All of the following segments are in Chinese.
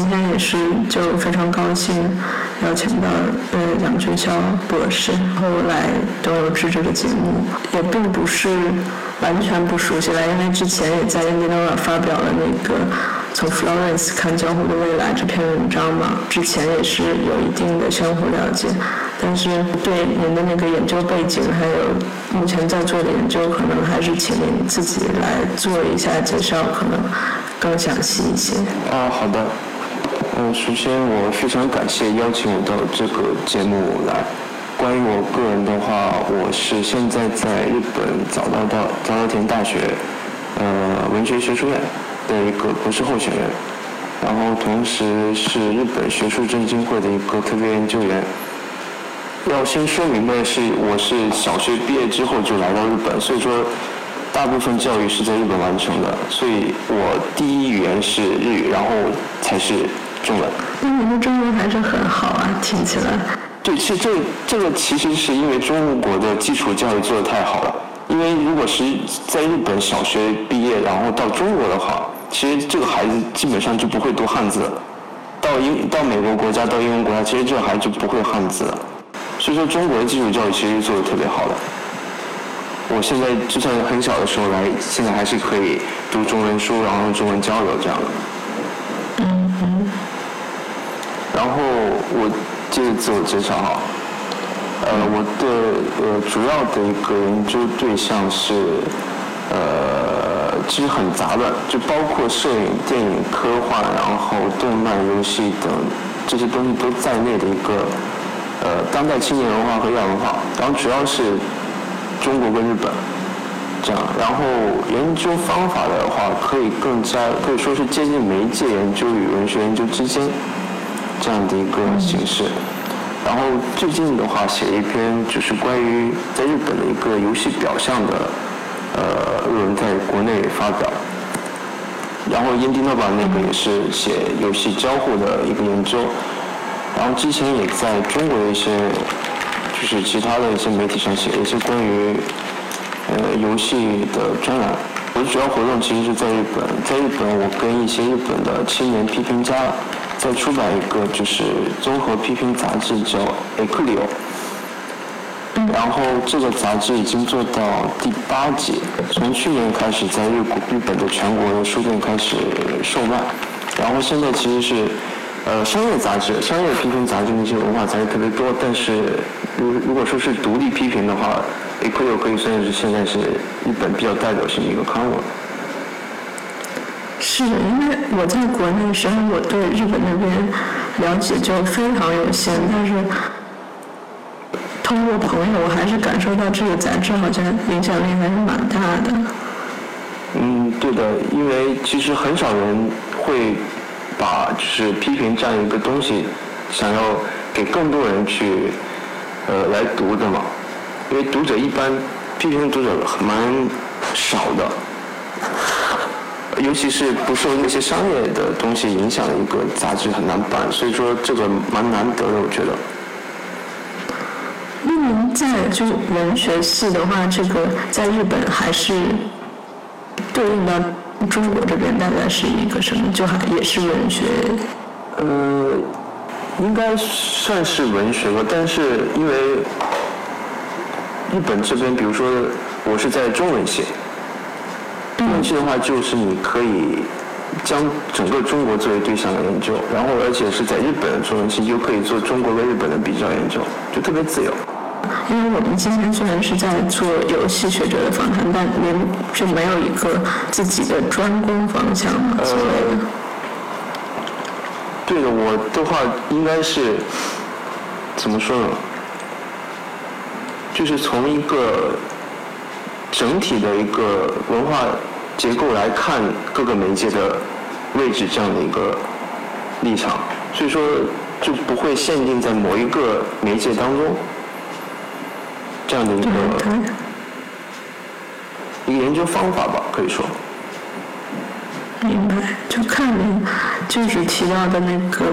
今天也是就非常高兴邀请到呃杨俊霄博士后来都有制这个节目，也并不是完全不熟悉了，因为之前也在《印第安纳》发表了那个从 Florence 看江湖的未来这篇文章嘛，之前也是有一定的相互了解，但是对您的那个研究背景还有目前在做的研究，可能还是请您自己来做一下介绍，可能更详细一些。啊，好的。嗯，首先我非常感谢邀请我到这个节目来。关于我个人的话，我是现在在日本早稻到早稻田大学呃文学学术院的一个博士候选人，然后同时是日本学术振兴会的一个特别研究员。要先说明白是，我是小学毕业之后就来到日本，所以说大部分教育是在日本完成的，所以我第一语言是日语，然后才是中文。那你的中文还是很好啊，听起来。对，其实这这个其实是因为中国的基础教育做得太好了。因为如果是在日本小学毕业，然后到中国的话，其实这个孩子基本上就不会读汉字了。到英到美国国家，到英文国家，其实这个孩子就不会汉字了。所以说，中国的基础教育其实做得特别好的。我现在就算很小的时候来，现在还是可以读中文书，然后用中文交流这样的。然后我接着自我介绍哈，呃，我的呃主要的一个研究对象是，呃，其实很杂乱，就包括摄影、电影、科幻，然后动漫、游戏等这些东西都在内的一个呃当代青年文化和亚文化，然后主要是中国跟日本这样，然后研究方法的话，可以更加可以说是接近媒介研究与文学研究之间。这样的一个形式，然后最近的话写一篇就是关于在日本的一个游戏表象的呃论文，在国内发表。然后英迪诺巴那个也是写游戏交互的一个研究，然后之前也在中国的一些就是其他的一些媒体上写一些关于呃游戏的专栏。我的主要活动其实是在日本，在日本我跟一些日本的青年批评家。再出版一个就是综合批评杂志，叫《e q u i l i o 然后这个杂志已经做到第八届，从去年开始在日日本的全国的书店开始售卖。然后现在其实是呃商业杂志、商业批评杂志那些文化杂志特别多，但是如如果说是独立批评的话，《aquilio 可以算是现在是日本比较代表性的一个刊物。是的因为我在国内时候，我对日本那边了解就非常有限，但是通过朋友，我还是感受到这个杂志好像影响力还是蛮大的。嗯，对的，因为其实很少人会把就是批评这样一个东西，想要给更多人去呃来读的嘛，因为读者一般批评读者蛮少的。尤其是不受那些商业的东西影响的一个杂志很难办，所以说这个蛮难得的，我觉得。那您在就是文学系的话，这个在日本还是对应到中国这边，大概是一个什么？就还也是文学？呃，应该算是文学吧，但是因为日本这边，比如说我是在中文系。中文系的话，就是你可以将整个中国作为对象的研究，然后而且是在日本的中文系，又可以做中国跟日本的比较研究，就特别自由。因为我们今天虽然是在做游戏学者的访谈，但您就没有一个自己的专攻方向吗？呃，对的，我的话应该是怎么说呢？就是从一个整体的一个文化。结构来看各个媒介的位置，这样的一个立场，所以说就不会限定在某一个媒介当中这样的一个一个研究方法吧，可以说。明白，就看您就是提到的那个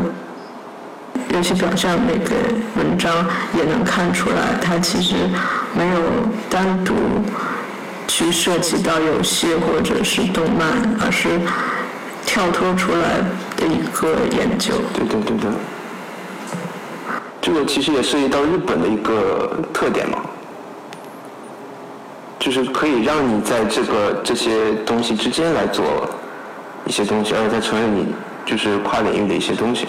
游戏表象那个文章，也能看出来，它其实没有单独。去涉及到游戏或者是动漫，而是跳脱出来的一个研究。对对对对，这个其实也涉及到日本的一个特点嘛，就是可以让你在这个这些东西之间来做一些东西，而且它成为你就是跨领域的一些东西。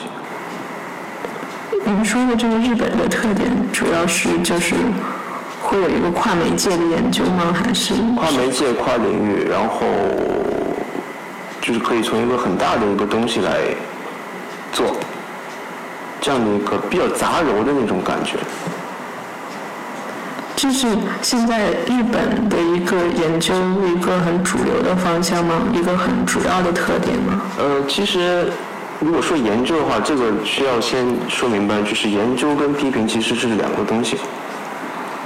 您说的这个日本的特点，主要是就是会有一个跨媒介的研究吗？还是跨媒介、跨领域，然后就是可以从一个很大的一个东西来做这样的一个比较杂糅的那种感觉。这是现在日本的一个研究一个很主流的方向吗？一个很主要的特点吗？呃，其实如果说研究的话，这个需要先说明白，就是研究跟批评其实是两个东西。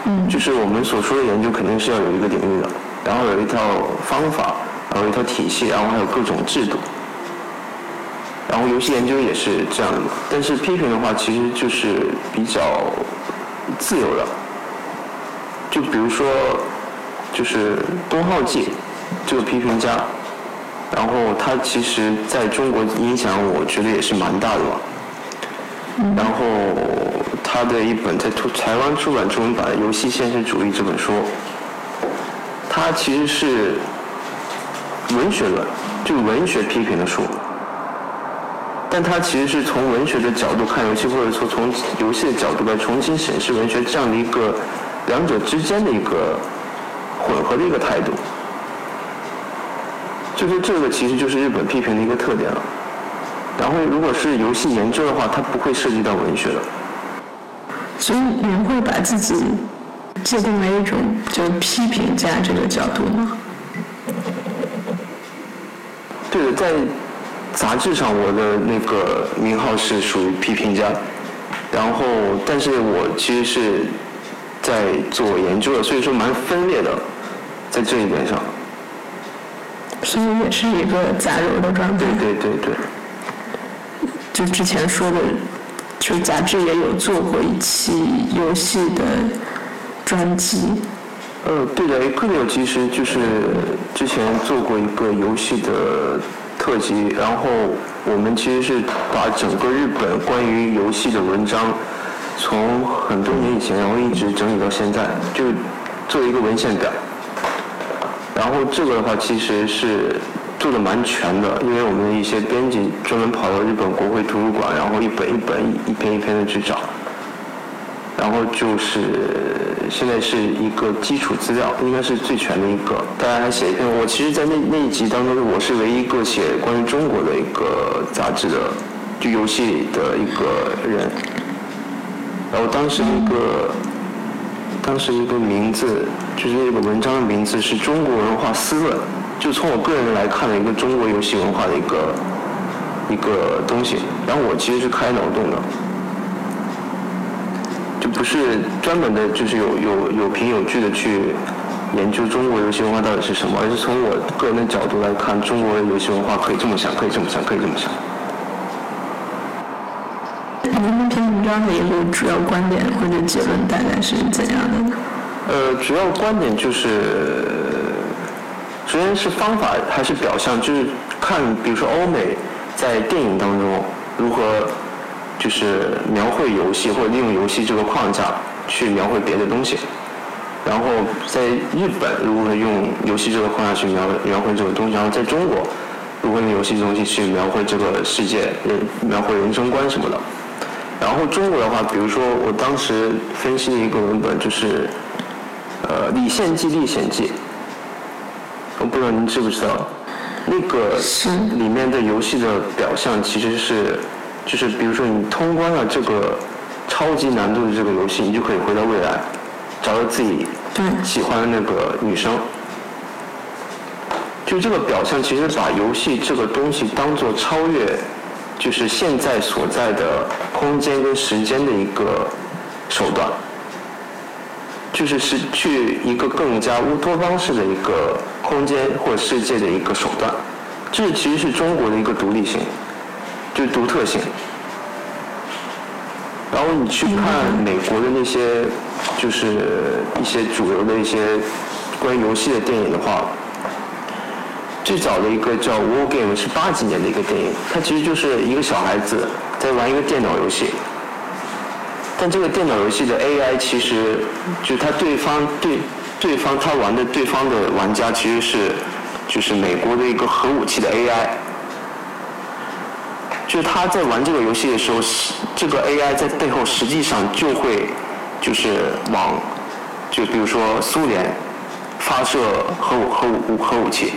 嗯，就是我们所说的研究肯定是要有一个领域的，然后有一套方法，然后有一套体系，然后还有各种制度。然后游戏研究也是这样的，但是批评的话其实就是比较自由的。就比如说，就是东浩纪这个批评家，然后他其实在中国影响我觉得也是蛮大的吧。然后他的一本在台湾出版中文版《游戏现实主义》这本书，它其实是文学论，就文学批评的书。但它其实是从文学的角度看游戏，或者说从游戏的角度来重新审视文学这样的一个两者之间的一个混合的一个态度。就是这个其实就是日本批评的一个特点了。然后如果是游戏研究的话，它不会涉及到文学的。所以你会把自己界定为一种就批评家这个角度吗？对的，在杂志上我的那个名号是属于批评家，然后但是我其实是在做研究的，所以说蛮分裂的，在这一点上。所以也是一个杂糅的状态。对对对对。就之前说的，就杂志也有做过一期游戏的专辑。呃，对的，Equino 其实就是之前做过一个游戏的特辑，然后我们其实是把整个日本关于游戏的文章，从很多年以前，然后一直整理到现在，就做一个文献表。然后这个的话，其实是。做的蛮全的，因为我们的一些编辑专门跑到日本国会图书馆，然后一本一本、一篇一篇的去找，然后就是现在是一个基础资料，应该是最全的一个。大家还写一篇，我其实，在那那一集当中，我是唯一一个写关于中国的一个杂志的，就游戏的一个人。然后当时一个，当时一个名字，就是那个文章的名字是《中国文化思论》。就从我个人来看的一个中国游戏文化的一个一个东西，然后我其实是开脑洞的，就不是专门的，就是有有有凭有据的去研究中国游戏文化到底是什么，而是从我个人的角度来看，中国的游戏文化可以这么想，可以这么想，可以这么想。您那篇文章的一个主要观点或者结论大概是怎样的呢？呃，主要观点就是。首先是方法还是表象，就是看，比如说欧美在电影当中如何就是描绘游戏，或者利用游戏这个框架去描绘别的东西。然后在日本如何用游戏这个框架去描描绘这个东西，然后在中国如何用游戏这东西去描绘这个世界，人描绘人生观什么的。然后中国的话，比如说我当时分析的一个文本就是呃《李献计历险记》。我不知道您知不知道，那个里面的游戏的表象其实是，就是比如说你通关了这个超级难度的这个游戏，你就可以回到未来，找到自己喜欢的那个女生。就这个表象其实把游戏这个东西当做超越，就是现在所在的空间跟时间的一个手段。就是是去一个更加乌托邦式的一个空间或世界的一个手段，这其实是中国的一个独立性，就独特性。然后你去看美国的那些，就是一些主流的一些关于游戏的电影的话，最早的一个叫《War Game》是八几年的一个电影，它其实就是一个小孩子在玩一个电脑游戏。但这个电脑游戏的 AI 其实，就他对方对对方他玩的对方的玩家其实是，就是美国的一个核武器的 AI。就是他在玩这个游戏的时候，这个 AI 在背后实际上就会，就是往，就比如说苏联发射核武核武核武器。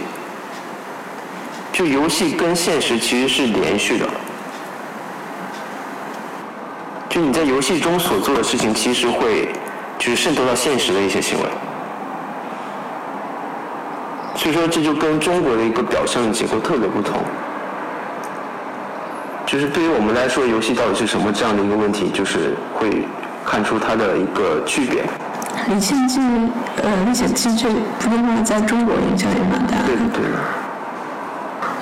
就游戏跟现实其实是连续的，就你在游戏中所做的事情，其实会就是渗透到现实的一些行为。所以说，这就跟中国的一个表象结构特别不同。就是对于我们来说，游戏到底是什么这样的一个问题，就是会看出它的一个区别。李现记，呃，历险记这普通话在中国影响也蛮大的。对的对的。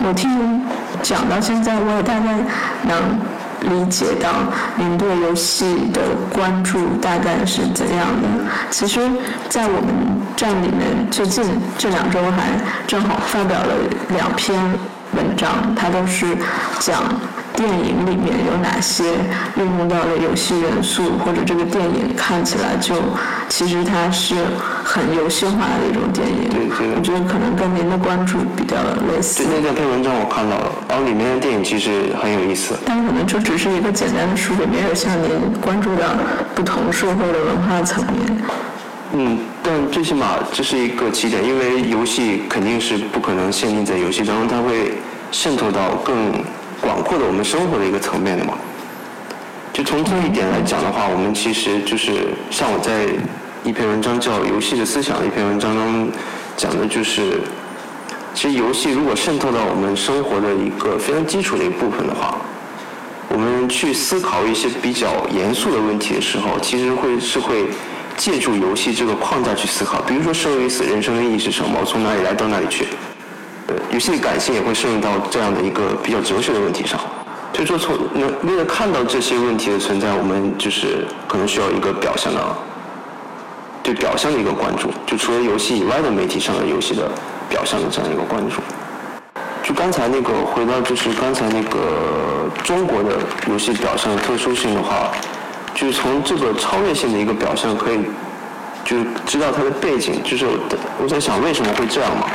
我听讲到现在，我也大概能理解到您对游戏的关注大概是怎样的。其实，在我们站里面，最近这两周还正好发表了两篇文章，它都是讲。电影里面有哪些运用到的游戏元素，或者这个电影看起来就其实它是很游戏化的一种电影。对对。我觉得可能跟您的关注比较类似。对那两篇文章我看到了，然后里面的电影其实很有意思。但可能就只是一个简单的书，没有像您关注到不同社会的文化层面。嗯，但最起码这是一个起点，因为游戏肯定是不可能限定在游戏当中，它会渗透到更。广阔的我们生活的一个层面的嘛，就从这一点来讲的话，我们其实就是像我在一篇文章叫《游戏的思想》一篇文章中讲的就是，其实游戏如果渗透到我们生活的一个非常基础的一部分的话，我们去思考一些比较严肃的问题的时候，其实会是会借助游戏这个框架去思考，比如说生与死、人生的意义是什么？从哪里来到哪里去？游戏的感性也会渗入到这样的一个比较哲学的问题上，所以说从那为了看到这些问题的存在，我们就是可能需要一个表象的，对表象的一个关注，就除了游戏以外的媒体上的游戏的表象的这样一个关注。就刚才那个回到就是刚才那个中国的游戏表象的特殊性的话，就是从这个超越性的一个表象可以，就是知道它的背景，就是我在想为什么会这样嘛。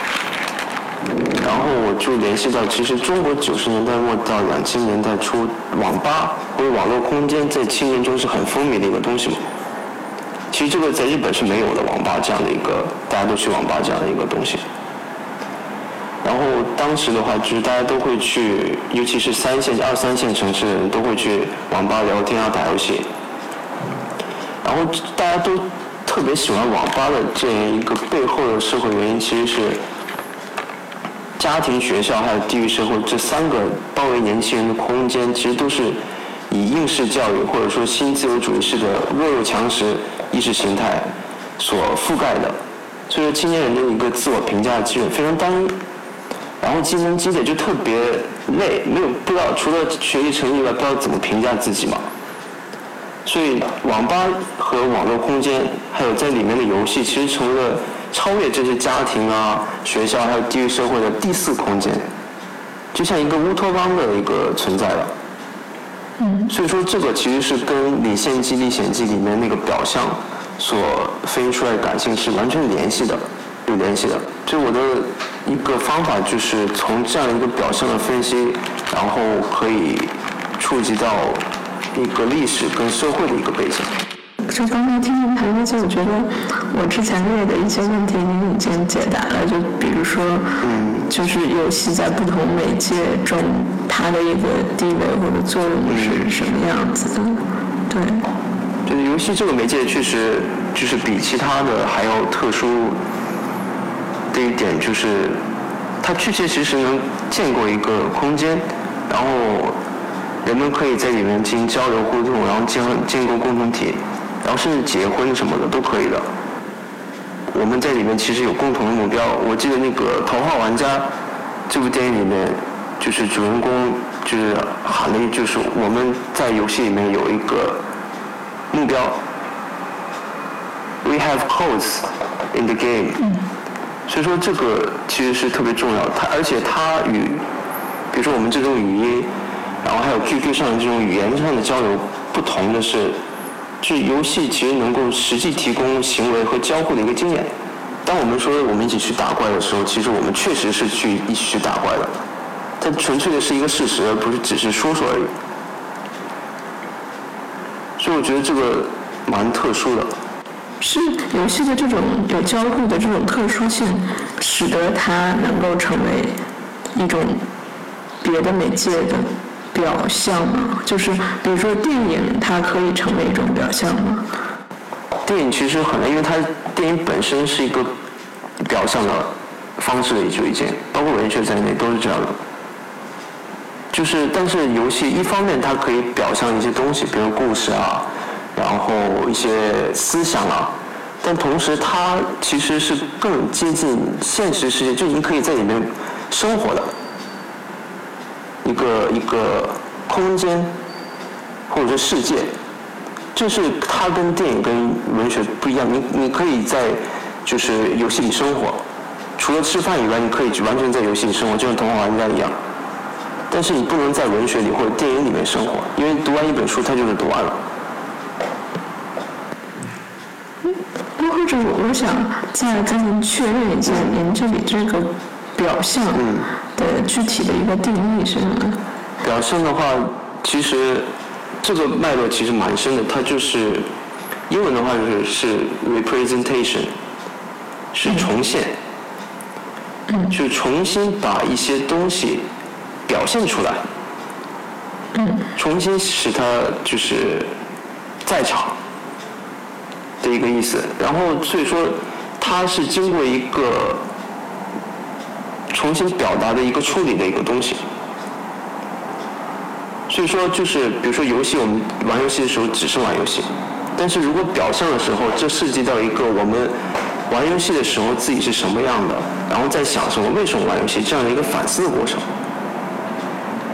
然后我就联系到，其实中国九十年代末到两千年代初，网吧或者网络空间在青年中是很风靡的一个东西嘛。其实这个在日本是没有的，网吧这样的一个大家都去网吧这样的一个东西。然后当时的话，就是大家都会去，尤其是三线、二三线城市的人都会去网吧聊天啊、打游戏。然后大家都特别喜欢网吧的这样一个背后的社会原因，其实是。家庭、学校还有地域社会这三个包围年轻人的空间，其实都是以应试教育或者说新自由主义式的弱肉强食意识形态所覆盖的。所以说，青年人的一个自我评价基准非常单一，然后基层积累就特别累，没有不知道除了学习成绩以外，不知道怎么评价自己嘛。所以，网吧和网络空间，还有在里面的游戏，其实成为了。超越这些家庭啊、学校还有地域社会的第四空间，就像一个乌托邦的一个存在了。嗯。所以说，这个其实是跟《李献计历险记》里面那个表象所反映出来的感性是完全联系的，有联系的。所以我的一个方法就是从这样一个表象的分析，然后可以触及到一个历史跟社会的一个背景。就刚才听您谈那些，我觉得我之前列的一些问题您已经解答了。就比如说，嗯就是游戏在不同媒介中它的一个地位或者作用是什么样子的？对。就是游戏这个媒介确实就是比其他的还要特殊这一点，就是它确确实实能建构一个空间，然后人们可以在里面进行交流互动，然后建建构共同体。然后甚至结婚什么的都可以的。我们在里面其实有共同的目标。我记得那个《头号玩家》这部电影里面，就是主人公就是喊了一句：“是我们在游戏里面有一个目标。”We have codes in the game。所以说这个其实是特别重要的，它而且它与比如说我们这种语音，然后还有 QQ 上的这种语言上的交流不同的是，就游戏其实能够实际提供行为和交互的一个经验。当我们说我们一起去打怪的时候，其实我们确实是去一起去打怪的，它纯粹的是一个事实，而不是只是说说而已。所以我觉得这个蛮特殊的。是游戏的这种有交互的这种特殊性，使得它能够成为一种别的媒介的表象吗？就是比如说电影，它可以成为一种表象吗？电影其实很难，因为它电影本身是一个表象的方式的一一件，包括文学在内都是这样的。就是，但是游戏一方面它可以表象一些东西，比如故事啊。然后一些思想啊，但同时它其实是更接近现实世界，就已经可以在里面生活的一个一个空间或者说世界，就是它跟电影跟文学不一样。你你可以在就是游戏里生活，除了吃饭以外，你可以完全在游戏里生活，就像童话玩家一样。但是你不能在文学里或者电影里面生活，因为读完一本书，它就是读完了。或者我想再跟您确认一下，您这里这个表象的具体的一个定义是什么？表象的话，其实这个脉络其实蛮深的，它就是英文的话就是是 representation，是重现，就重新把一些东西表现出来，重新使它就是在场。的一个意思，然后所以说，它是经过一个重新表达的一个处理的一个东西。所以说，就是比如说游戏，我们玩游戏的时候只是玩游戏，但是如果表象的时候，这涉及到一个我们玩游戏的时候自己是什么样的，然后在想什么，为什么玩游戏这样的一个反思的过程。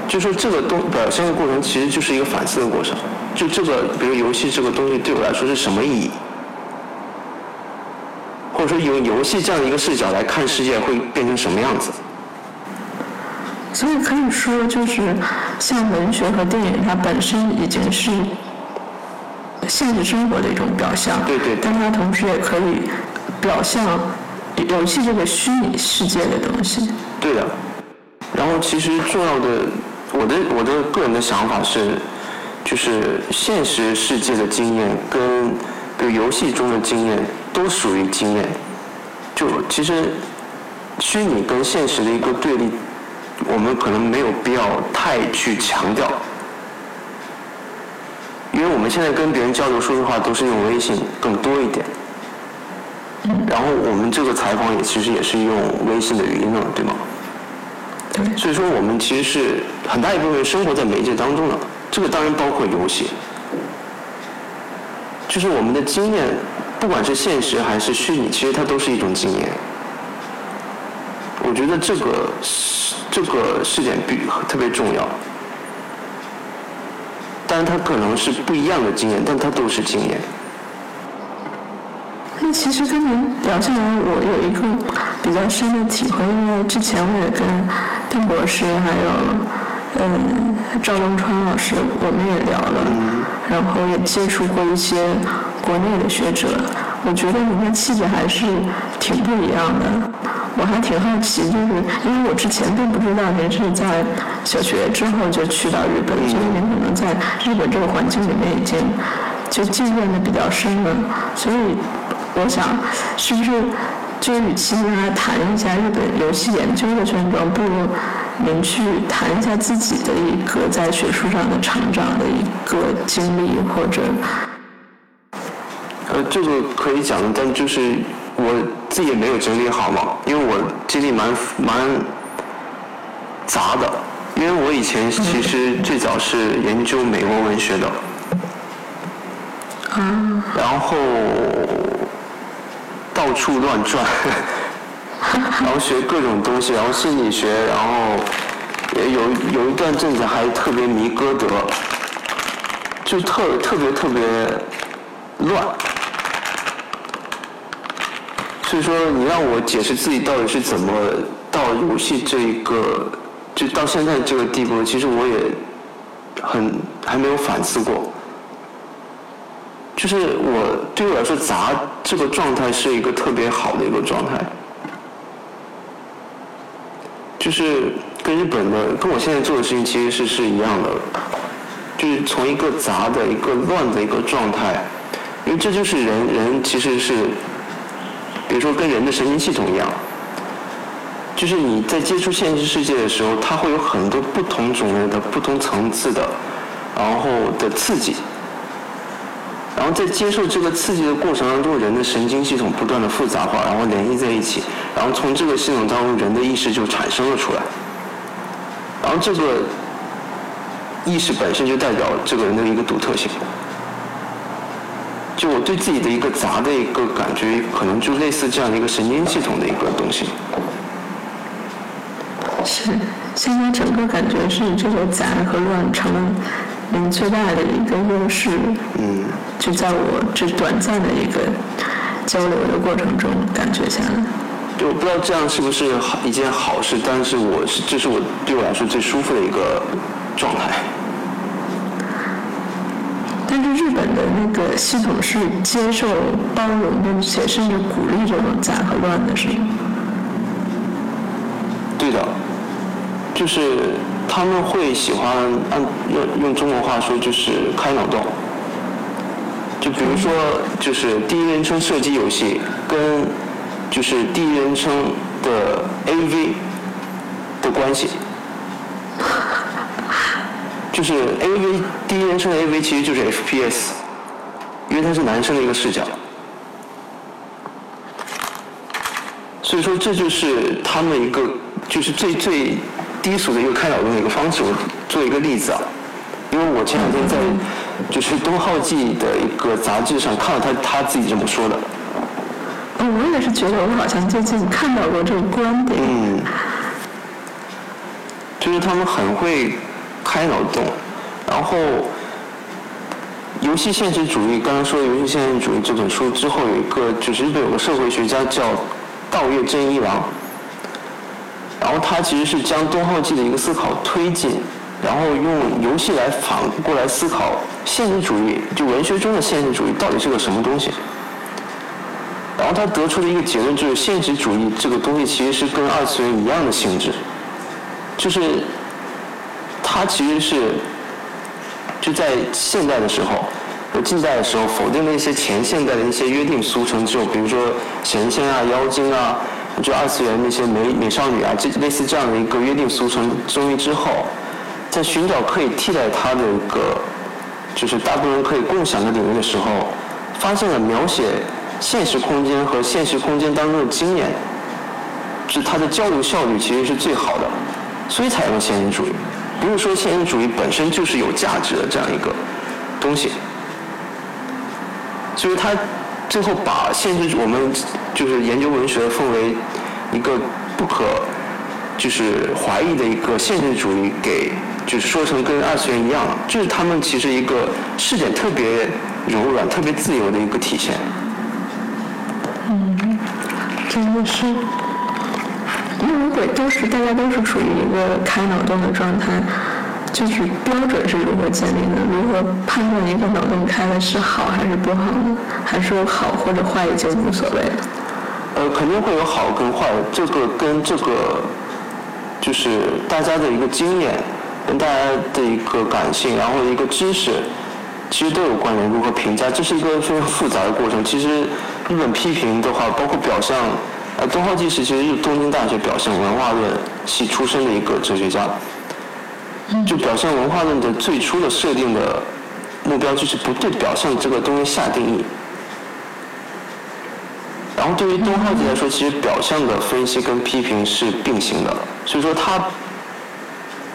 就说这个东表现的过程，其实就是一个反思的过程。就这个，比如游戏这个东西对我来说是什么意义？或者说，用游戏这样的一个视角来看世界，会变成什么样子？所以可以说，就是像文学和电影，它本身已经是现实生活的一种表象。对对。但它同时也可以表象游戏这个虚拟世界的东西。对的。然后，其实重要的，我的我的个人的想法是，就是现实世界的经验跟比如游戏中的经验。都属于经验，就其实虚拟跟现实的一个对立，我们可能没有必要太去强调，因为我们现在跟别人交流，说实话都是用微信更多一点，然后我们这个采访也其实也是用微信的语音了，对吗？对。所以说我们其实是很大一部分生活在媒介当中的，这个当然包括游戏，就是我们的经验。不管是现实还是虚拟，其实它都是一种经验。我觉得这个这个试点比特别重要，但是它可能是不一样的经验，但它都是经验。那其实跟您聊下来，我有一个比较深的体会，因为之前我也跟邓博士还有嗯赵东川老师，我们也聊了，然后也接触过一些。国内的学者，我觉得您的气质还是挺不一样的。我还挺好奇，就是因为我之前并不知道您是在小学之后就去到日本，所以您可能在日本这个环境里面已经就浸润的比较深了。所以我想，是不是就与其您来谈一下日本游戏研究的现状，不如您去谈一下自己的一个在学术上的成长的一个经历，或者。呃，这个可以讲，但就是我自己也没有整理好嘛，因为我经历蛮蛮杂的，因为我以前其实最早是研究美国文学的，然后到处乱转，然后学各种东西，然后心理学，然后也有有一段阵子还特别迷歌德，就特特别特别乱。所以说，你让我解释自己到底是怎么到游戏这一个，就到现在这个地步，其实我也很还没有反思过。就是我对我来说，杂这个状态是一个特别好的一个状态，就是跟日本的，跟我现在做的事情其实是是一样的，就是从一个杂的一个乱的一个状态，因为这就是人人其实是。比如说，跟人的神经系统一样，就是你在接触现实世界的时候，它会有很多不同种类的、不同层次的，然后的刺激，然后在接受这个刺激的过程当中，人的神经系统不断的复杂化，然后联系在一起，然后从这个系统当中，人的意识就产生了出来，然后这个意识本身就代表这个人的一个独特性。就我对自己的一个杂的一个感觉，可能就类似这样的一个神经系统的一个东西。是，现在整个感觉是这个杂和乱成了您最大的一个优势。嗯。就在我这短暂的一个交流的过程中，感觉下来。就我不知道这样是不是好一件好事，但是我是这是我对我来说最舒服的一个状态。但是日本的那个系统是接受、包容，并且甚至鼓励这种杂和乱的，是吗？对的，就是他们会喜欢按用用中国话说，就是开脑洞。就比如说，就是第一人称射击游戏跟就是第一人称的 AV 的关系。就是 A V 第一人称的 A V 其实就是 F P S，因为它是男生的一个视角，所以说这就是他们一个就是最最低俗的一个开脑洞的一个方式。我做一个例子啊，因为我前两天在就是东浩记的一个杂志上看到他他自己这么说的。我也是觉得我好像最近看到过这个观点。嗯，就是他们很会。开脑洞，然后游戏现实主义，刚刚说游戏现实主义这本书之后有一个，就是日本有个社会学家叫道叶真一郎，然后他其实是将东浩纪的一个思考推进，然后用游戏来反过来思考现实主义，就文学中的现实主义到底是个什么东西，然后他得出的一个结论就是现实主义这个东西其实是跟二次元一样的性质，就是。他其实是就在现代的时候和近代的时候否定了一些前现代的一些约定俗成就，比如说神仙啊、妖精啊，就二次元那些美美少女啊，这类似这样的一个约定俗成东西之后，在寻找可以替代它的一个就是大部分人可以共享的领域的时候，发现了描写现实空间和现实空间当中的经验，是它的交流效率其实是最好的，所以采用现实主义。不是说现实主义本身就是有价值的这样一个东西，所以他最后把现实我们就是研究文学分为一个不可就是怀疑的一个现实主义，给就是说成跟二次元一样，就是他们其实一个视点特别柔软、特别自由的一个体现。嗯，真的是。那如果都是大家都是处于一个开脑洞的状态，就是标准是如何建立的？如何判断一个脑洞开的是好还是不好呢？还是说好或者坏已经无所谓了？呃，肯定会有好跟坏，这个跟这个就是大家的一个经验，跟大家的一个感性，然后一个知识，其实都有关联。如何评价，这是一个非常复杂的过程。其实日本批评的话，包括表象。呃，东浩纪实其实是东京大学表现文化论系出身的一个哲学家。就表现文化论的最初的设定的目标就是不对表象这个东西下定义。然后对于东浩纪来说，其实表象的分析跟批评是并行的，所以说他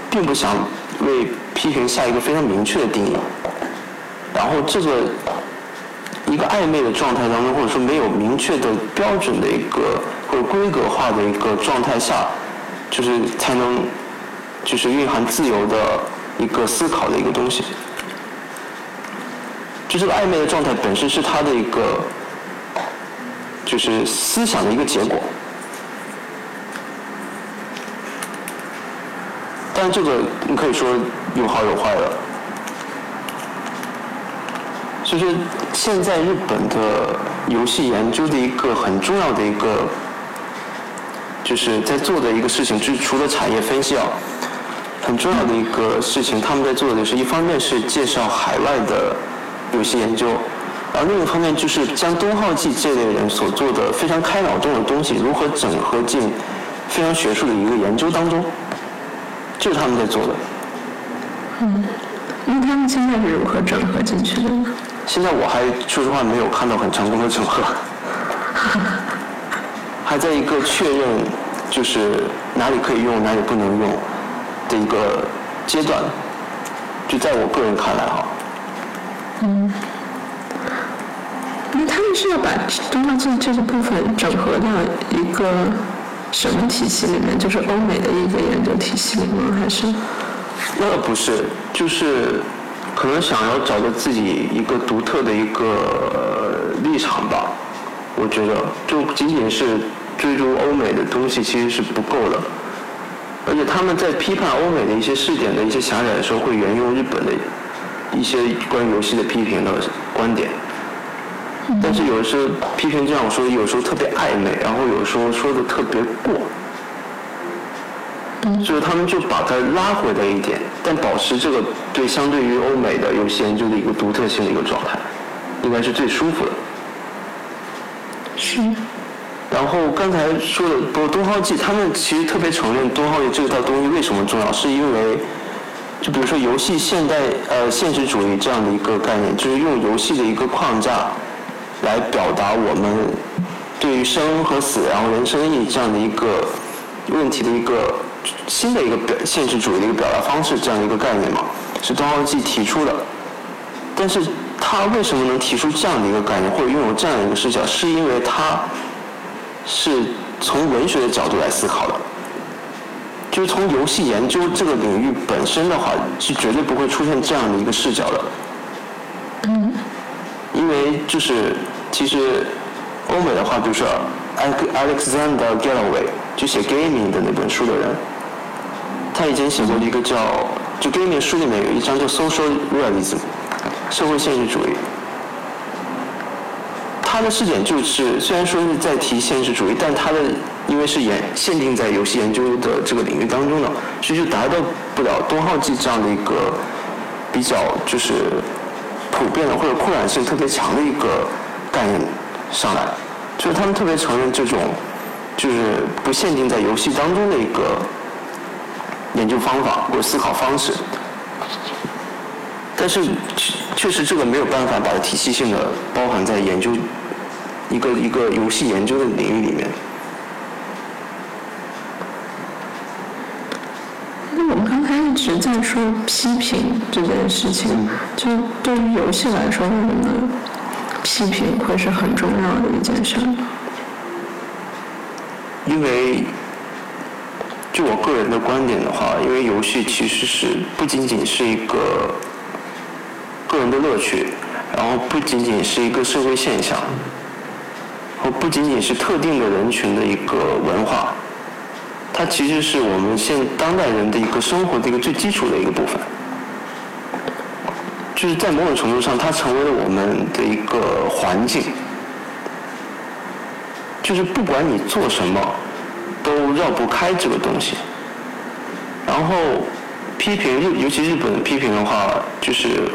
并不想为批评下一个非常明确的定义。然后这个。一个暧昧的状态当中，或者说没有明确的标准的一个或者规格化的一个状态下，就是才能就是蕴含自由的一个思考的一个东西。就这个暧昧的状态本身是他的一个，就是思想的一个结果。但这个你可以说有好有坏的。就是现在日本的游戏研究的一个很重要的一个，就是在做的一个事情，就是除了产业分析啊，很重要的一个事情，他们在做的是一方面是介绍海外的游戏研究，而另一方面就是将东浩纪这类人所做的非常开脑洞的东西，如何整合进非常学术的一个研究当中，就是他们在做的。嗯，那他们现在是如何整合进去的呢？现在我还说实话没有看到很成功的组合，还在一个确认，就是哪里可以用，哪里不能用的一个阶段。就在我个人看来哈。嗯。那他们是要把东方这这个部分整合到一个什么体系里面？就是欧美的一个研究体系里吗？还是？那不是，就是。可能想要找到自己一个独特的一个立场吧，我觉得就仅仅是追逐欧美的东西其实是不够的，而且他们在批判欧美的一些试点的一些狭窄的时候，会沿用日本的一些关于游戏的批评的观点，但是有的时候批评这样说，有时候特别暧昧，然后有时候说的特别过。所以他们就把它拉回来一点，但保持这个对相对于欧美的游戏研究的一个独特性的一个状态，应该是最舒服的。是。然后刚才说的，不东浩记，他们其实特别承认东浩记这套东西为什么重要，是因为，就比如说游戏现代呃现实主义这样的一个概念，就是用游戏的一个框架来表达我们对于生和死，然后人生意义这样的一个问题的一个。新的一个表现实主义的一个表达方式，这样一个概念嘛，是东奥纪提出的。但是他为什么能提出这样的一个概念，或者拥有这样一个视角，是因为他是从文学的角度来思考的。就是从游戏研究这个领域本身的话，是绝对不会出现这样的一个视角的。嗯。因为就是其实欧美的话，比如说 Alexander Galloway。就写 gaming 的那本书的人，他以前写过一个叫就 gaming 书里面有一章叫 social realism，社会现实主义。他的视点就是虽然说是在提现实主义，但他的因为是研限定在游戏研究的这个领域当中的，所以就达到不了东浩纪这样的一个比较就是普遍的或者扩展性特别强的一个概念上来，就是他们特别承认这种。就是不限定在游戏当中的一个研究方法或者思考方式，但是确实这个没有办法把它体系性的包含在研究一个一个游戏研究的领域里面。那我们刚才一直在说批评这件事情，就对于游戏来说，为什么批评会是很重要的一件事？因为，就我个人的观点的话，因为游戏其实是不仅仅是一个个人的乐趣，然后不仅仅是一个社会现象，和不仅仅是特定的人群的一个文化，它其实是我们现当代人的一个生活的一个最基础的一个部分。就是在某种程度上，它成为了我们的一个环境。就是不管你做什么，都绕不开这个东西。然后批评日，尤其日本批评的话，就是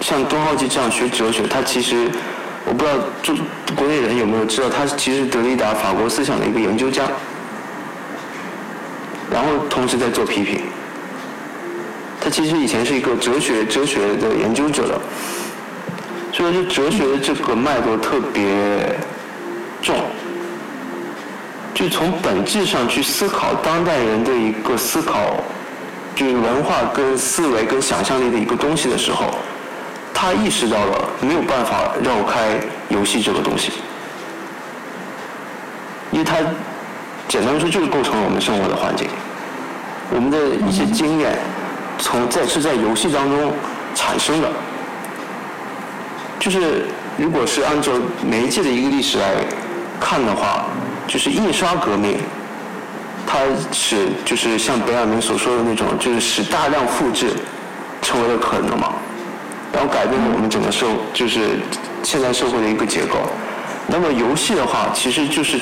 像东浩纪这样学哲学，他其实我不知道就国内人有没有知道，他其实德里达法国思想的一个研究家，然后同时在做批评。其实以前是一个哲学哲学的研究者。的，所以说哲学的这个脉络特别重。就从本质上去思考当代人的一个思考，就是文化跟思维跟想象力的一个东西的时候，他意识到了没有办法绕开游戏这个东西，因为它简单说就是构成了我们生活的环境，我们的一些经验从在是在游戏当中产生的，就是如果是按照媒介的一个历史来。看的话，就是印刷革命，它使就是像北尔明所说的那种，就是使大量复制成为了可能嘛，然后改变了我们整个社就是现在社会的一个结构。那么游戏的话，其实就是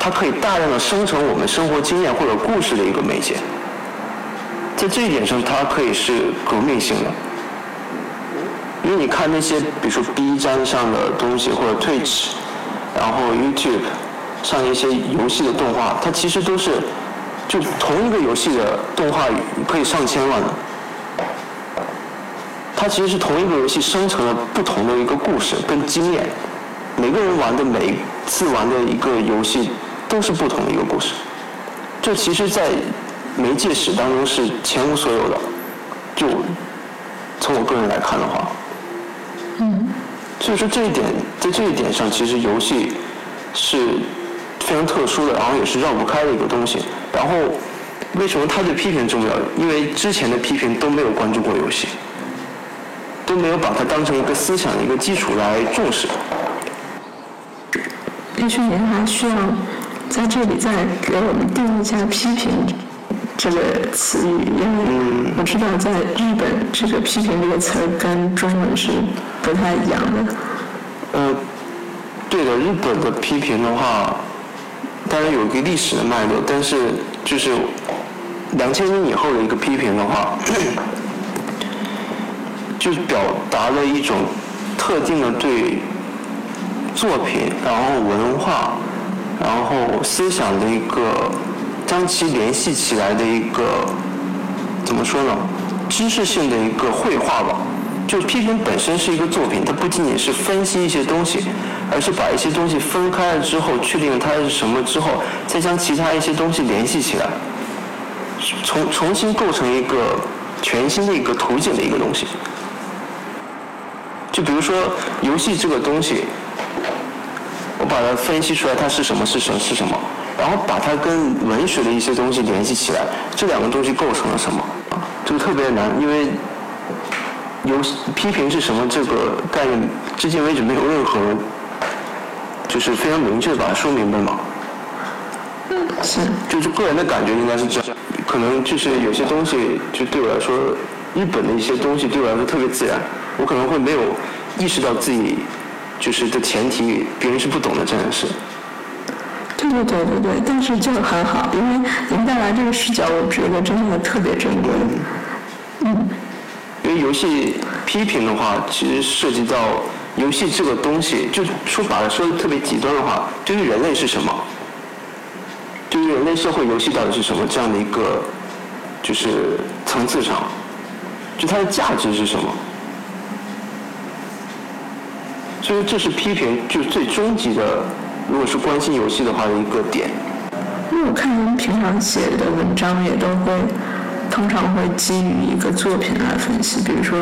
它可以大量的生成我们生活经验或者故事的一个媒介，在这一点上，它可以是革命性的。因为你看那些，比如说 B 站上的东西，或者 Twitch，然后 YouTube 上一些游戏的动画，它其实都是就同一个游戏的动画可以上千万的。它其实是同一个游戏生成了不同的一个故事跟经验，每个人玩的每一次玩的一个游戏都是不同的一个故事。这其实，在媒介史当中是前无所有的。就从我个人来看的话。嗯，所以说这一点，在这一点上，其实游戏是非常特殊的，然后也是绕不开的一个东西。然后，为什么他对批评重要？因为之前的批评都没有关注过游戏，都没有把它当成一个思想的一个基础来重视。必须您还需要在这里再给我们定义一下批评。这个词语，因为我知道在日本，这个“批评”这个词儿跟中文是不太一样的。呃，对的，日本的批评的话，当然有一个历史的脉络，但是就是两千年以后的一个批评的话，就是表达了一种特定的对作品、然后文化、然后思想的一个。将其联系起来的一个怎么说呢？知识性的一个绘画吧。就批评本身是一个作品，它不仅仅是分析一些东西，而是把一些东西分开了之后，确定它是什么之后，再将其他一些东西联系起来，重重新构成一个全新的一个图景的一个东西。就比如说游戏这个东西，我把它分析出来，它是什么？是什么？是什么？然后把它跟文学的一些东西联系起来，这两个东西构成了什么？这个特别难，因为有批评是什么这个概念，至今为止没有任何就是非常明确把它说明白嘛。是。就是个人的感觉应该是这样，可能就是有些东西就对我来说，日本的一些东西对我来说特别自然，我可能会没有意识到自己就是的前提，别人是不懂的这件事。对对对对，但是就很好，因为您带来这个视角，我觉得真的特别珍贵。嗯。因为游戏批评的话，其实涉及到游戏这个东西，就说白了，说的特别极端的话，对于人类是什么？对于人类社会，游戏到底是什么？这样的一个就是层次上，就它的价值是什么？所以这是批评，就是最终极的。如果是关心游戏的话的一个点，因为我看您平常写的文章也都会，通常会基于一个作品来分析，比如说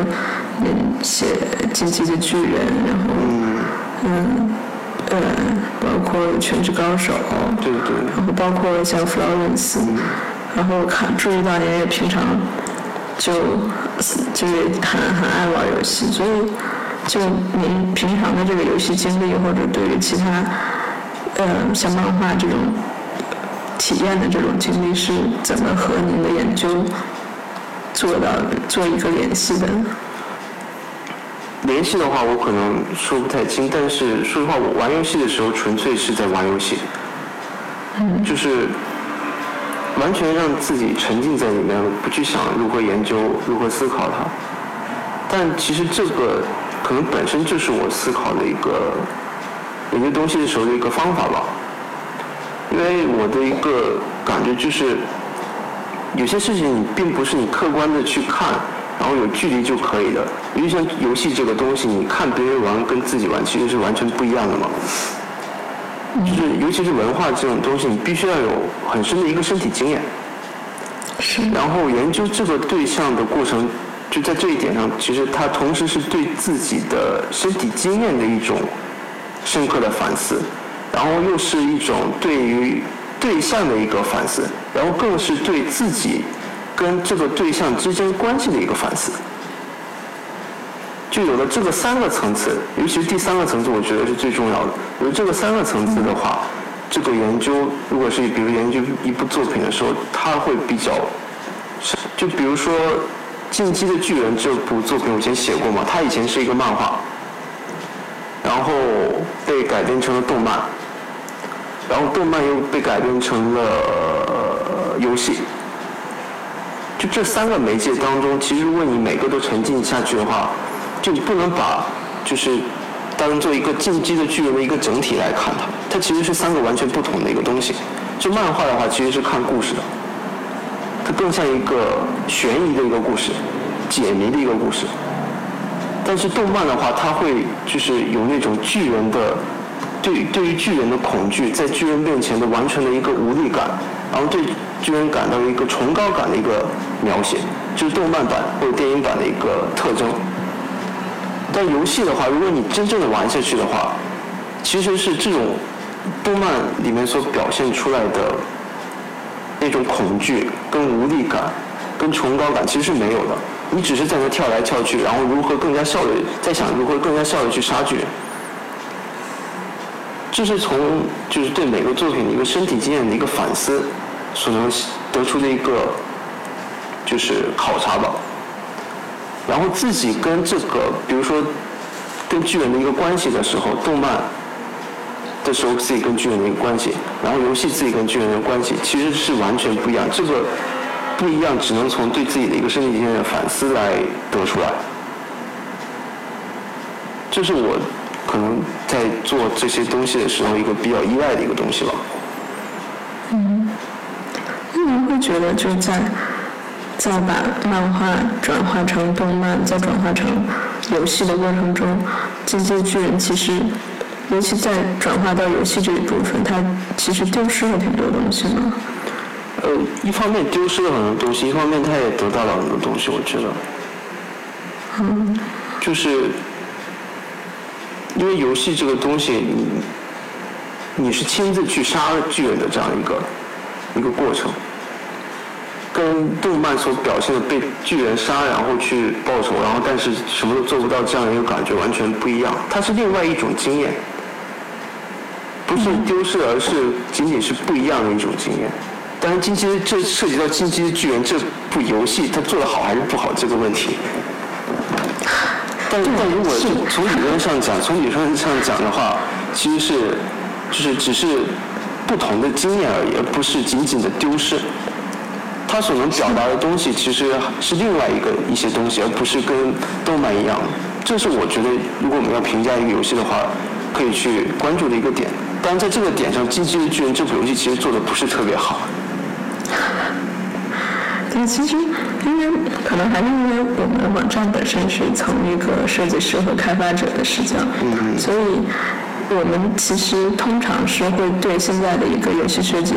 您写《进击的巨人》，然后嗯。呃，包括《全职高手》，对对，然后包括像《Florence》，然后看注意到您也平常就就是很很爱玩游戏，所以就您平常的这个游戏经历或者对于其他。呃，像漫画这种体验的这种经历是怎么和您的研究做到做一个联系的？联系的话，我可能说不太清，但是说实话，我玩游戏的时候纯粹是在玩游戏，嗯，就是完全让自己沉浸在里面，不去想如何研究、如何思考它。但其实这个可能本身就是我思考的一个。研究东西的时候的一个方法吧，因为我的一个感觉就是，有些事情你并不是你客观的去看，然后有距离就可以的。因为像游戏这个东西，你看别人玩跟自己玩其实是完全不一样的嘛。就是尤其是文化这种东西，你必须要有很深的一个身体经验。是。然后研究这个对象的过程，就在这一点上，其实它同时是对自己的身体经验的一种。深刻的反思，然后又是一种对于对象的一个反思，然后更是对自己跟这个对象之间关系的一个反思。就有了这个三个层次，尤其是第三个层次，我觉得是最重要的。有这个三个层次的话，这个研究如果是比如研究一部作品的时候，它会比较，就比如说《进击的巨人》这部作品，我以前写过嘛，它以前是一个漫画，然后被改编成了动漫，然后动漫又被改编成了游戏。就这三个媒介当中，其实如果你每个都沉浸下去的话，就你不能把就是当做一个进击的巨人的一个整体来看它，它其实是三个完全不同的一个东西。就漫画的话，其实是看故事的，它更像一个悬疑的一个故事，解谜的一个故事。但是动漫的话，它会就是有那种巨人的对对于巨人的恐惧，在巨人面前的完全的一个无力感，然后对巨人感到一个崇高感的一个描写，就是动漫版或者电影版的一个特征。但游戏的话，如果你真正的玩下去的话，其实是这种动漫里面所表现出来的那种恐惧、跟无力感、跟崇高感，其实是没有的。你只是在那跳来跳去，然后如何更加效率，在想如何更加效率去杀巨人。这是从就是对每个作品的一个身体经验的一个反思所能得出的一个就是考察吧。然后自己跟这个，比如说跟巨人的一个关系的时候，动漫的时候自己跟巨人的一个关系，然后游戏自己跟巨人的关系，其实是完全不一样。这个不一样，只能从对自己的一个身体经验反思来得出来。这是我可能在做这些东西的时候一个比较意外的一个东西吧。嗯，那您会觉得就在在把漫画转化成动漫，再转化成游戏的过程中，进击巨人其实，尤其在转化到游戏这一部分，它其实丢失了挺多东西呢。呃，一方面丢失了很多东西，一方面他也得到了很多东西，我觉得。嗯。就是，因为游戏这个东西，你你是亲自去杀巨人的这样一个一个过程，跟动漫所表现的被巨人杀然后去报仇，然后但是什么都做不到这样一个感觉完全不一样，它是另外一种经验，不是丢失，而是仅仅是不一样的一种经验。当然，进击这涉及到《进击的巨人》这部游戏，它做的好还是不好这个问题。但但如果从从理论上讲，从理论上讲的话，其实是就是只是不同的经验而已，而不是仅仅的丢失。它所能表达的东西其实是另外一个一些东西，而不是跟动漫一样。这是我觉得，如果我们要评价一个游戏的话，可以去关注的一个点。当然，在这个点上，《进击的巨人》这部游戏其实做的不是特别好。对，其实因为可能还是因为我们网站本身是从一个设计师和开发者的视角，嗯所以我们其实通常是会对现在的一个游戏设计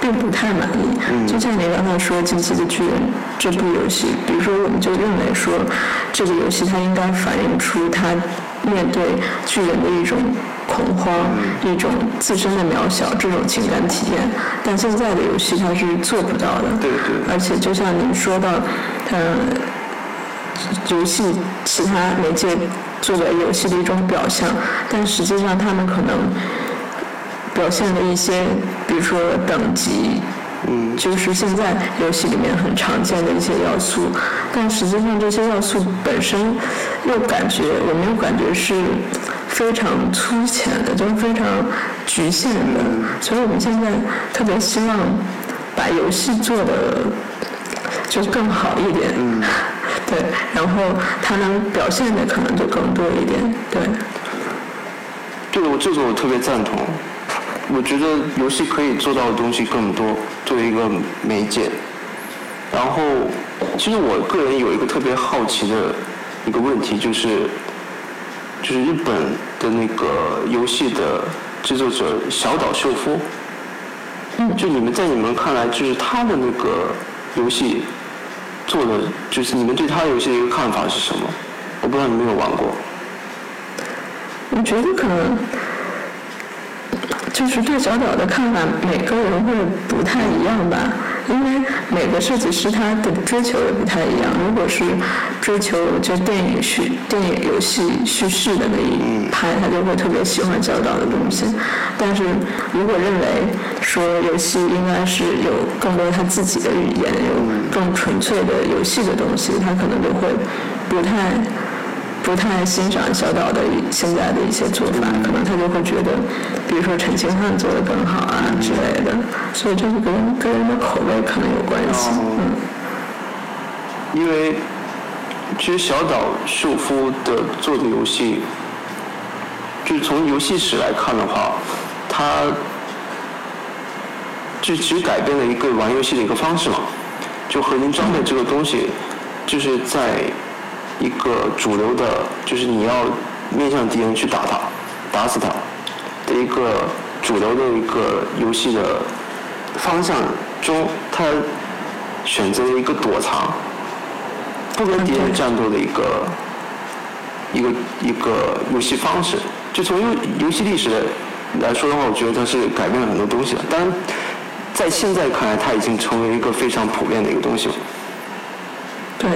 并不太满意。嗯就像你刚才说《进击的巨人》这部游戏，比如说我们就认为说这个游戏它应该反映出它面对巨人的一种恐慌、一种自身的渺小这种情感体验，但现在的游戏它是做不到的。对对而且就像您说到，呃，游戏其他媒介作为游戏的一种表象，但实际上他们可能表现了一些，比如说等级。嗯，就是现在游戏里面很常见的一些要素，但实际上这些要素本身又感觉我们又感觉是非常粗浅的，就是非常局限的，所以我们现在特别希望把游戏做的就更好一点，嗯，对，然后它能表现的可能就更多一点，对。对我这个我特别赞同。我觉得游戏可以做到的东西更多，作为一个媒介。然后，其实我个人有一个特别好奇的一个问题，就是，就是日本的那个游戏的制作者小岛秀夫，就你们在你们看来，就是他的那个游戏做的，就是你们对他游戏的一个看法是什么？我不知道你们有玩过。我觉得可能就是对小岛的看法，每个人会不太一样吧。因为每个设计师他的追求也不太一样。如果是追求就电影叙、电影游戏叙事的那一派，他就会特别喜欢小岛的东西。但是如果认为说游戏应该是有更多他自己的语言，有更纯粹的游戏的东西，他可能就会不太。不太欣赏小岛的现在的一些做法，可能他就会觉得，比如说陈清汉做的更好啊之类的，所以这是跟个人的口味可能有关系。嗯。因为其实小岛秀夫的做的游戏，就是从游戏史来看的话，他就其实改变了一个玩游戏的一个方式嘛，就合金装备这个东西，就是在。一个主流的，就是你要面向敌人去打他，打死他一个主流的一个游戏的方向中，他选择了一个躲藏，不跟敌人战斗的一个一个一个游戏方式。就从游游戏历史来说的话，我觉得它是改变了很多东西的。当然，在现在看来，它已经成为一个非常普遍的一个东西了。对。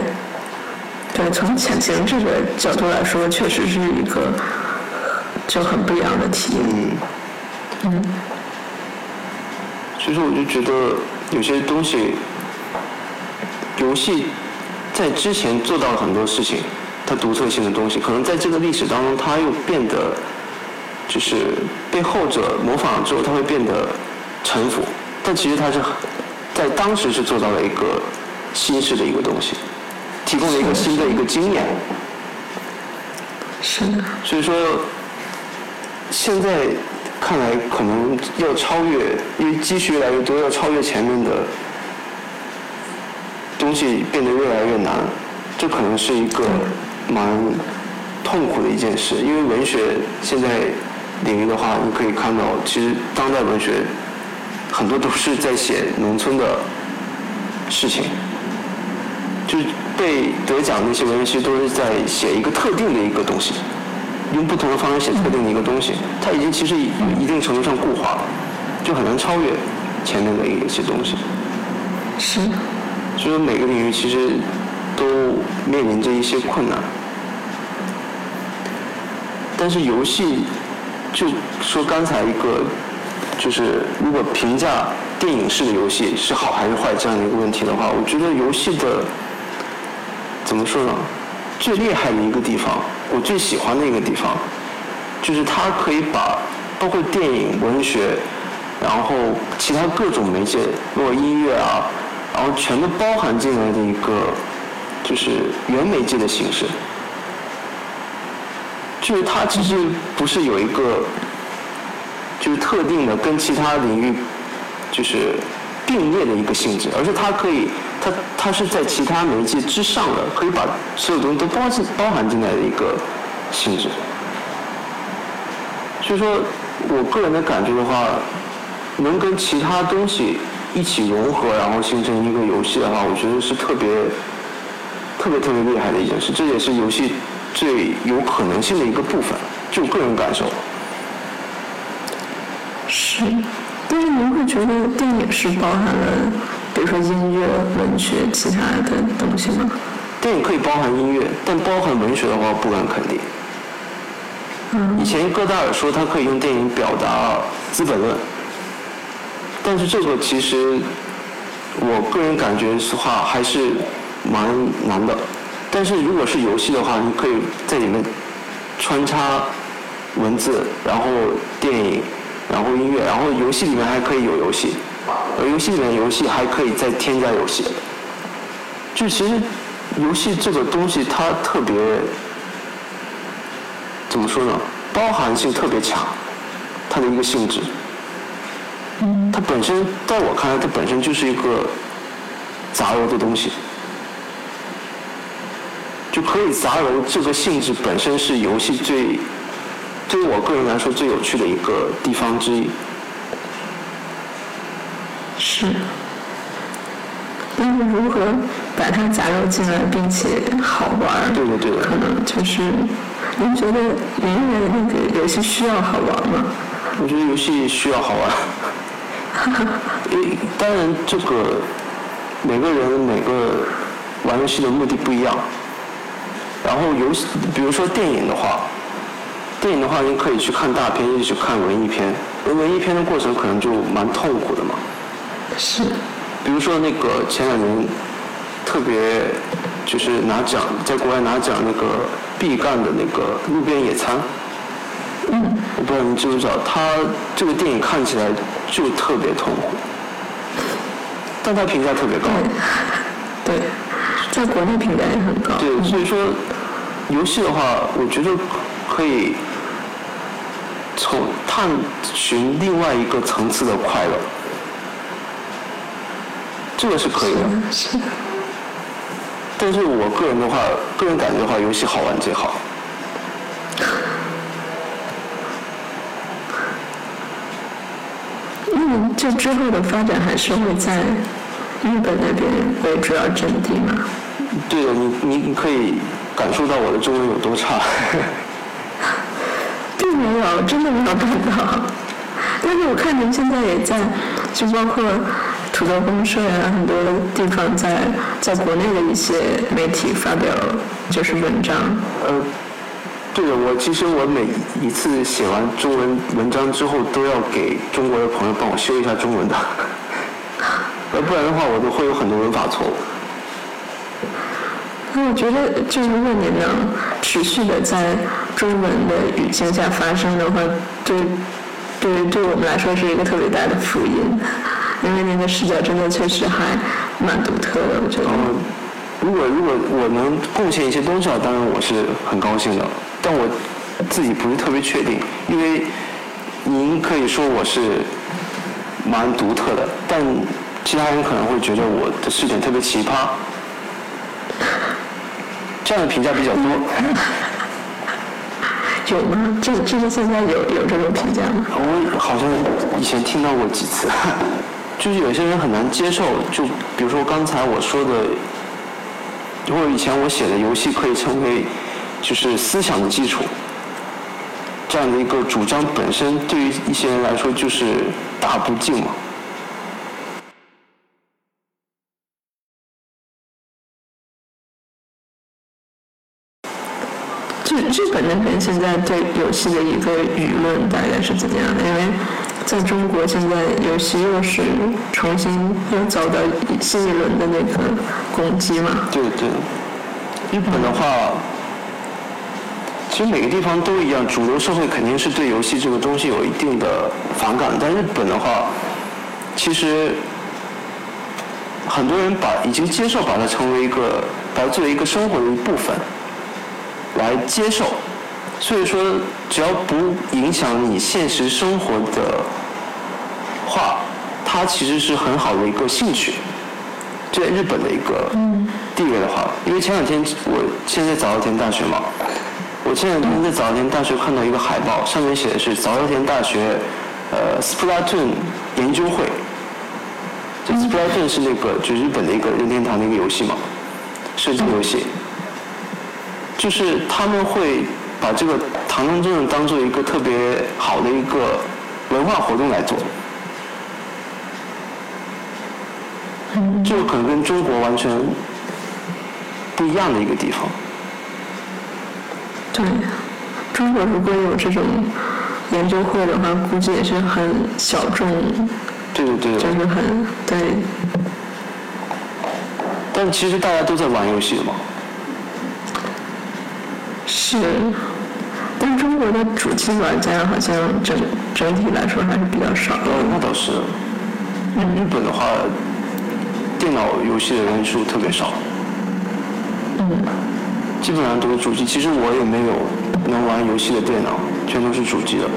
对，从潜行这个角度来说，确实是一个就很不一样的体验。嗯。嗯。所以说，我就觉得有些东西，游戏在之前做到了很多事情，它独特性的东西，可能在这个历史当中，它又变得就是被后者模仿了之后，它会变得臣服。但其实它是在当时是做到了一个新式的一个东西。提供了一个新的一个经验，是的。所以说，现在看来可能要超越，因为积蓄越来越多，要超越前面的东西变得越来越难，这可能是一个蛮痛苦的一件事。因为文学现在领域的话，你可以看到，其实当代文学很多都是在写农村的事情，就。被得奖那些文学都是在写一个特定的一个东西，用不同的方式写特定的一个东西，它已经其实一定程度上固化了，就很难超越前面的一些东西。是。所以说每个领域其实都面临着一些困难，但是游戏，就说刚才一个，就是如果评价电影式的游戏是好还是坏这样的一个问题的话，我觉得游戏的。怎么说呢？最厉害的一个地方，我最喜欢的一个地方，就是它可以把包括电影、文学，然后其他各种媒介，包括音乐啊，然后全都包含进来的一个，就是原媒介的形式。就是它其实不是有一个，就是特定的跟其他领域，就是并列的一个性质，而是它可以。它它是在其他媒介之上的，可以把所有东西都包进包含进来的一个性质。所以说，我个人的感觉的话，能跟其他东西一起融合，然后形成一个游戏的话，我觉得是特别特别特别厉害的一件事。这也是游戏最有可能性的一个部分，就个人感受。是，但是您会觉得电影是包含了？比如说音乐、文学、其他的东西吗？电影可以包含音乐，但包含文学的话，不敢肯定。嗯。以前戈达尔说他可以用电影表达《资本论》，但是这个其实我个人感觉的话还是蛮难的。但是如果是游戏的话，你可以在里面穿插文字，然后电影，然后音乐，然后游戏里面还可以有游戏。而游戏里面游戏还可以再添加游戏，就其实游戏这个东西它特别怎么说呢？包含性特别强，它的一个性质，它本身在我看来，它本身就是一个杂糅的东西，就可以杂糅这个性质本身是游戏最对于我个人来说最有趣的一个地方之一。是，但是如何把它加入进来，并且好玩对对对，可能就是，您觉得您认为那个游戏需要好玩吗？我觉得游戏需要好玩。因为当然这个每个人每个玩游戏的目的不一样。然后游戏，比如说电影的话，电影的话你可以去看大片，也去看文艺片。文艺片的过程可能就蛮痛苦的嘛。是。比如说那个前两年特别就是拿奖，在国外拿奖那个毕赣的那个《路边野餐》。嗯。我不知道你知不知道，他这个电影看起来就特别痛苦，但他评价特别高。对。在国内评价也很高。对，所以说，游戏的话，我觉得可以从探寻另外一个层次的快乐，这个是可以的。但是我个人的话，个人感觉的话，游戏好玩最好。嗯，这之后的发展还是会在日本那边为主要阵地吗？对的，你你你可以感受到我的中文有多差。并没有，真的没有感到。但是我看您现在也在，就包括土豆公社呀，很多地方在在国内的一些媒体发表就是文章。呃，对的，我其实我每一次写完中文文章之后，都要给中国的朋友帮我修一下中文的，呃，不然的话，我都会有很多文法错误。那我觉得，就如果你能持续的在中文的语境下发生的话，对，对，对我们来说是一个特别大的福音，因为您的视角真的确实还蛮独特的，我觉得。如果如果我能贡献一些东西啊，当然我是很高兴的，但我自己不是特别确定，因为您可以说我是蛮独特的，但其他人可能会觉得我的视点特别奇葩。这样的评价比较多，有吗？这这是现在有有这种评价吗？我好像以前听到过几次，就是有些人很难接受，就比如说刚才我说的，或者以前我写的游戏可以成为就是思想的基础，这样的一个主张本身对于一些人来说就是大不敬嘛。日本那边现在对游戏的一个舆论大概是怎么样的？因为在中国现在游戏又是重新又遭到新一轮的那个攻击嘛？对对。日本的话，其实每个地方都一样，主流社会肯定是对游戏这个东西有一定的反感。但日本的话，其实很多人把已经接受把它成为一个，把它作为一个生活的一部分。来接受，所以说只要不影响你现实生活的话，它其实是很好的一个兴趣。在日本的一个地位的话，因为前两天我现在早稻田大学嘛，我前两天在早稻田大学看到一个海报，上面写的是早稻田大学呃 Splatoon 研究会。这 Splatoon 是那个就日本的一个任天堂的一个游戏嘛，射击游戏。就是他们会把这个唐人镇当做一个特别好的一个文化活动来做，这个可能跟中国完全不一样的一个地方。对，中国如果有这种研究会的话，估计也是很小众。对对对。就是很对。但其实大家都在玩游戏的嘛。是，但中国的主机玩家好像整整体来说还是比较少。呃，那倒是。日本的话，电脑游戏的人数特别少。嗯。基本上都是主机，其实我也没有能玩游戏的电脑，全都是主机的。